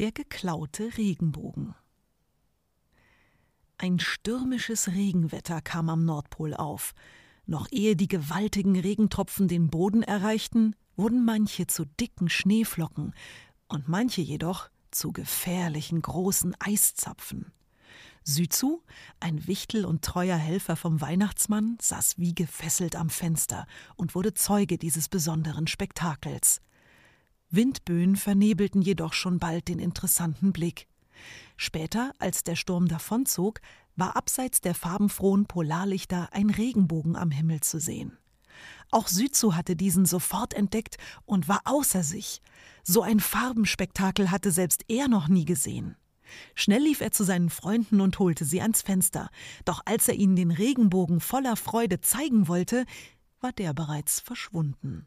Der geklaute Regenbogen. Ein stürmisches Regenwetter kam am Nordpol auf. Noch ehe die gewaltigen Regentropfen den Boden erreichten, wurden manche zu dicken Schneeflocken und manche jedoch zu gefährlichen großen Eiszapfen. Süzu, ein Wichtel und treuer Helfer vom Weihnachtsmann, saß wie gefesselt am Fenster und wurde Zeuge dieses besonderen Spektakels. Windböen vernebelten jedoch schon bald den interessanten Blick. Später, als der Sturm davonzog, war abseits der farbenfrohen Polarlichter ein Regenbogen am Himmel zu sehen. Auch Süzu hatte diesen sofort entdeckt und war außer sich. So ein Farbenspektakel hatte selbst er noch nie gesehen. Schnell lief er zu seinen Freunden und holte sie ans Fenster. Doch als er ihnen den Regenbogen voller Freude zeigen wollte, war der bereits verschwunden.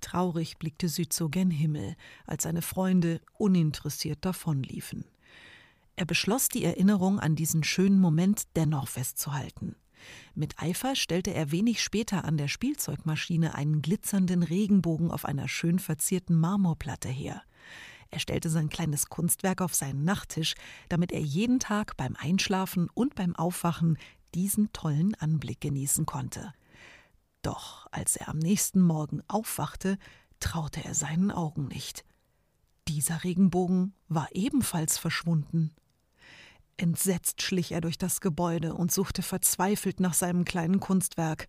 Traurig blickte Süzo gen Himmel, als seine Freunde uninteressiert davonliefen. Er beschloss, die Erinnerung an diesen schönen Moment dennoch festzuhalten. Mit Eifer stellte er wenig später an der Spielzeugmaschine einen glitzernden Regenbogen auf einer schön verzierten Marmorplatte her. Er stellte sein kleines Kunstwerk auf seinen Nachttisch, damit er jeden Tag beim Einschlafen und beim Aufwachen diesen tollen Anblick genießen konnte. Doch als er am nächsten Morgen aufwachte, traute er seinen Augen nicht. Dieser Regenbogen war ebenfalls verschwunden. Entsetzt schlich er durch das Gebäude und suchte verzweifelt nach seinem kleinen Kunstwerk.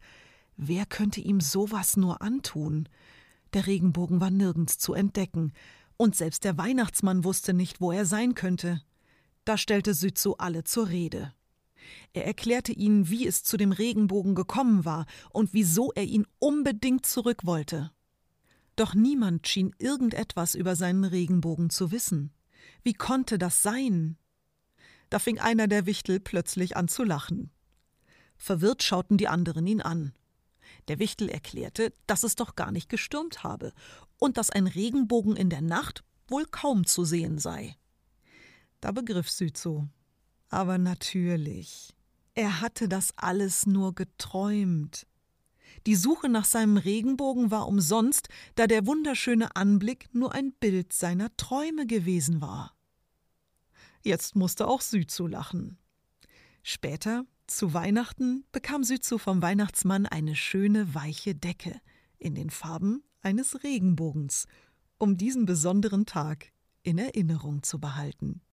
Wer könnte ihm sowas nur antun? Der Regenbogen war nirgends zu entdecken, und selbst der Weihnachtsmann wusste nicht, wo er sein könnte. Da stellte Sützo alle zur Rede. Er erklärte ihnen, wie es zu dem Regenbogen gekommen war und wieso er ihn unbedingt zurück wollte. Doch niemand schien irgendetwas über seinen Regenbogen zu wissen. Wie konnte das sein? Da fing einer der Wichtel plötzlich an zu lachen. Verwirrt schauten die anderen ihn an. Der Wichtel erklärte, dass es doch gar nicht gestürmt habe und dass ein Regenbogen in der Nacht wohl kaum zu sehen sei. Da begriff Süzo. Aber natürlich. Er hatte das alles nur geträumt. Die Suche nach seinem Regenbogen war umsonst, da der wunderschöne Anblick nur ein Bild seiner Träume gewesen war. Jetzt musste auch Süzu lachen. Später zu Weihnachten bekam Süzu vom Weihnachtsmann eine schöne weiche Decke in den Farben eines Regenbogens, um diesen besonderen Tag in Erinnerung zu behalten.